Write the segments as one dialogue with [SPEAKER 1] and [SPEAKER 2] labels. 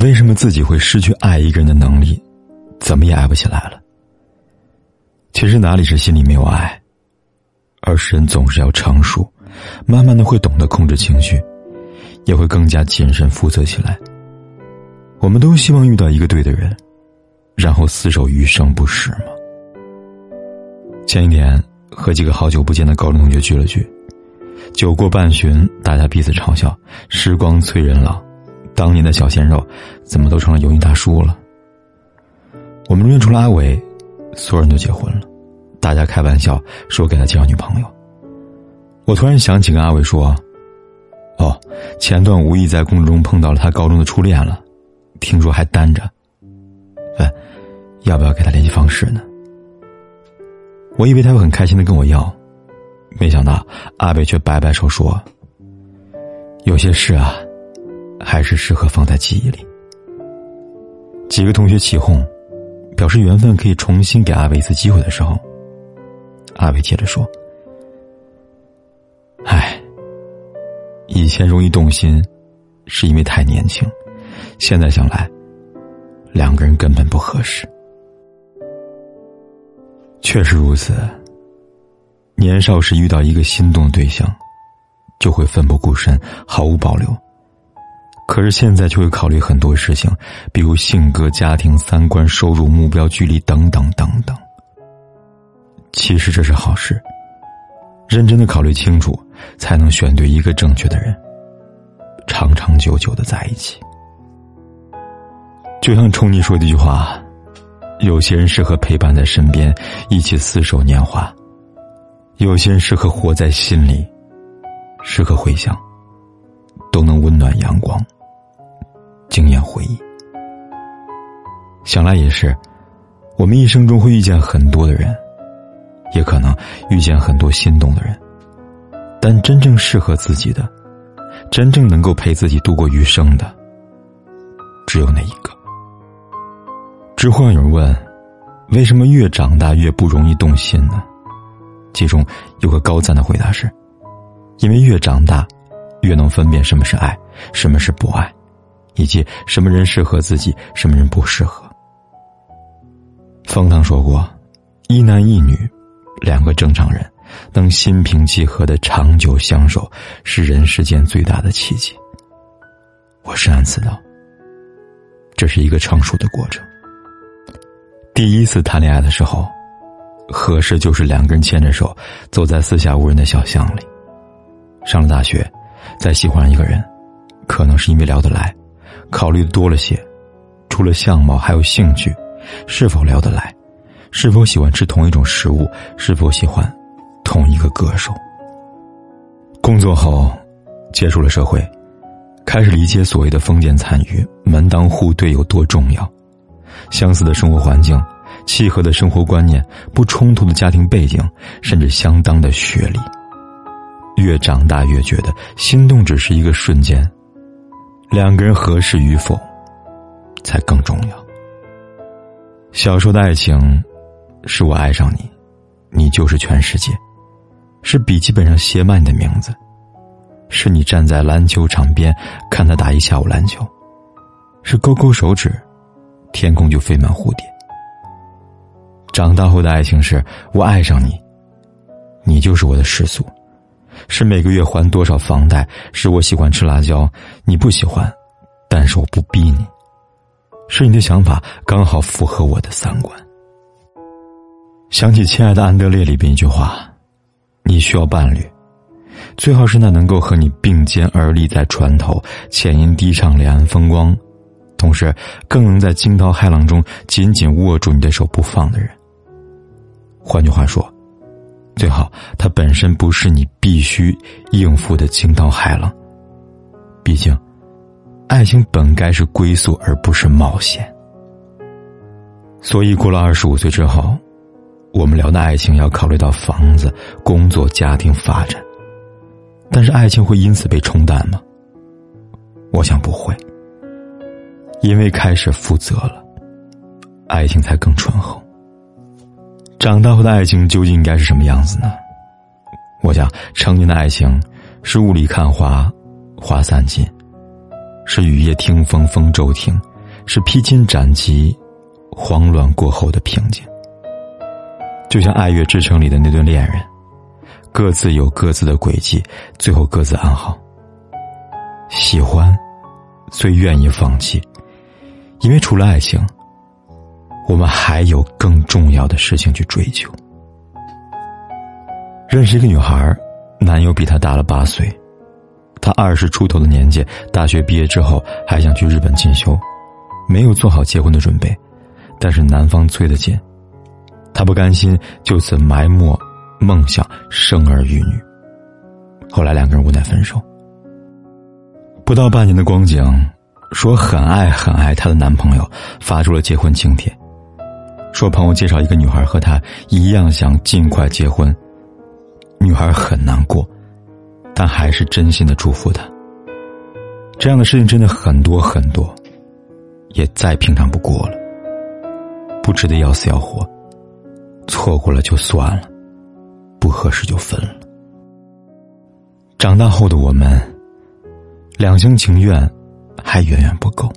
[SPEAKER 1] 为什么自己会失去爱一个人的能力？怎么也爱不起来了。其实哪里是心里没有爱，而是人总是要成熟，慢慢的会懂得控制情绪，也会更加谨慎负责起来。我们都希望遇到一个对的人，然后厮守余生，不是吗？前一天和几个好久不见的高中同学聚了聚，酒过半巡，大家彼此嘲笑：“时光催人老，当年的小鲜肉，怎么都成了油腻大叔了？”我们认出了阿伟，所有人都结婚了。大家开玩笑说给他介绍女朋友。我突然想起跟阿伟说：“哦，前段无意在工作中碰到了他高中的初恋了，听说还单着。哎要不要给他联系方式呢？”我以为他会很开心的跟我要，没想到阿伟却摆摆手说：“有些事啊，还是适合放在记忆里。”几个同学起哄。表示缘分可以重新给阿伟一次机会的时候，阿伟接着说：“唉，以前容易动心，是因为太年轻，现在想来，两个人根本不合适。确实如此。年少时遇到一个心动的对象，就会奋不顾身，毫无保留。”可是现在却会考虑很多事情，比如性格、家庭、三观、收入、目标、距离等等等等。其实这是好事，认真的考虑清楚，才能选对一个正确的人，长长久久的在一起。就像冲你说的一句话：“有些人适合陪伴在身边，一起厮守年华；有些人适合活在心里，适合回想，都能温暖阳光。”经验回忆，想来也是，我们一生中会遇见很多的人，也可能遇见很多心动的人，但真正适合自己的，真正能够陪自己度过余生的，只有那一个。知乎有人问：为什么越长大越不容易动心呢？其中有个高赞的回答是：因为越长大，越能分辨什么是爱，什么是不爱。以及什么人适合自己，什么人不适合。方糖说过：“一男一女，两个正常人，能心平气和的长久相守，是人世间最大的奇迹。”我深谙此道。这是一个成熟的过程。第一次谈恋爱的时候，合适就是两个人牵着手，走在四下无人的小巷里。上了大学，再喜欢一个人，可能是因为聊得来。考虑的多了些，除了相貌，还有兴趣，是否聊得来，是否喜欢吃同一种食物，是否喜欢同一个歌手。工作后，接触了社会，开始理解所谓的封建残余、门当户对有多重要。相似的生活环境，契合的生活观念，不冲突的家庭背景，甚至相当的学历。越长大越觉得，心动只是一个瞬间。两个人合适与否，才更重要。小时候的爱情，是我爱上你，你就是全世界；是笔记本上写满你的名字；是你站在篮球场边看他打一下午篮球；是勾勾手指，天空就飞满蝴蝶。长大后的爱情是我爱上你，你就是我的世俗。是每个月还多少房贷？是我喜欢吃辣椒，你不喜欢，但是我不逼你。是你的想法刚好符合我的三观。想起《亲爱的安德烈》里边一句话：“你需要伴侣，最好是那能够和你并肩而立在船头，浅吟低唱两岸风光，同时更能在惊涛骇浪中紧紧握住你的手不放的人。”换句话说。最好，它本身不是你必须应付的惊涛骇浪。毕竟，爱情本该是归宿，而不是冒险。所以过了二十五岁之后，我们聊的爱情要考虑到房子、工作、家庭发展。但是爱情会因此被冲淡吗？我想不会，因为开始负责了，爱情才更醇厚。长大后的爱情究竟应该是什么样子呢？我想，成年的爱情是雾里看花，花散尽；是雨夜听风，风骤停；是披荆斩棘，慌乱过后的平静。就像《爱乐之城》里的那对恋人。各自有各自的轨迹，最后各自安好。喜欢，最愿意放弃，因为除了爱情，我们还有更重要的事情去追求。认识一个女孩，男友比她大了八岁，她二十出头的年纪，大学毕业之后还想去日本进修，没有做好结婚的准备，但是男方催得紧，她不甘心就此埋没。梦想生儿育女，后来两个人无奈分手。不到半年的光景，说很爱很爱她的男朋友发出了结婚请帖，说朋友介绍一个女孩和他一样想尽快结婚。女孩很难过，但还是真心的祝福他。这样的事情真的很多很多，也再平常不过了，不值得要死要活，错过了就算了。不合适就分了。长大后的我们，两厢情愿还远远不够。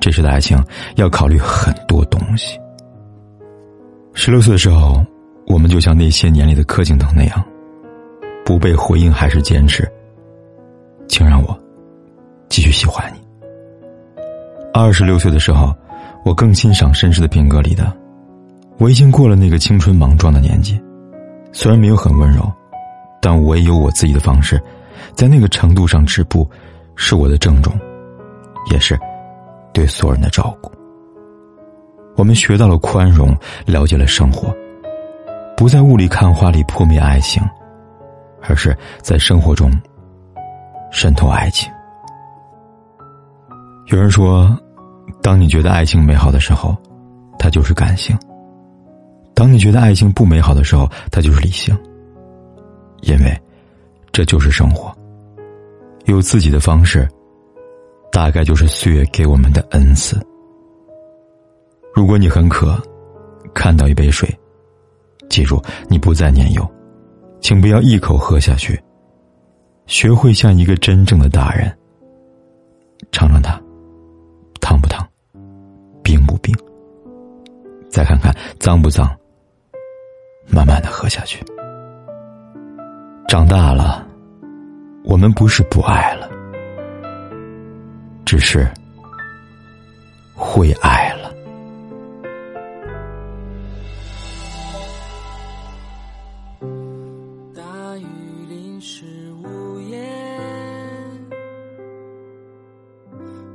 [SPEAKER 1] 这时的爱情要考虑很多东西。十六岁的时候，我们就像那些年里的柯景腾那样，不被回应还是坚持。请让我继续喜欢你。二十六岁的时候，我更欣赏绅士的品格里的，我已经过了那个青春莽撞的年纪。虽然没有很温柔，但我也有我自己的方式，在那个程度上止步，是我的郑重，也是对所有人的照顾。我们学到了宽容，了解了生活，不在雾里看花里破灭爱情，而是在生活中渗透爱情。有人说，当你觉得爱情美好的时候，它就是感性。当你觉得爱情不美好的时候，它就是理性。因为，这就是生活。有自己的方式，大概就是岁月给我们的恩赐。如果你很渴，看到一杯水，记住你不再年幼，请不要一口喝下去。学会像一个真正的大人，尝尝它，烫不烫，冰不冰，再看看脏不脏。慢慢的喝下去。长大了，我们不是不爱了，只是会爱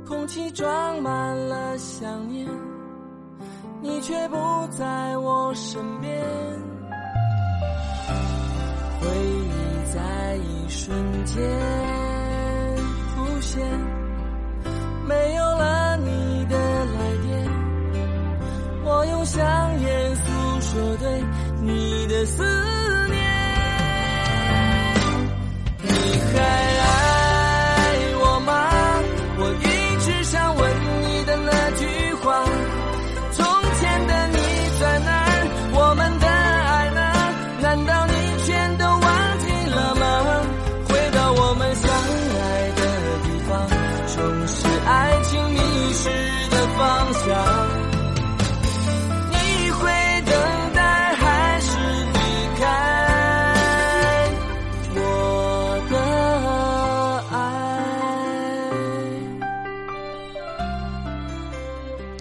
[SPEAKER 2] 空气装满了想念，你却不在我身边。回忆在一瞬间浮现，没有了你的来电，我用香烟诉说对你的思念。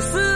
[SPEAKER 2] 思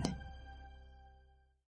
[SPEAKER 1] 你。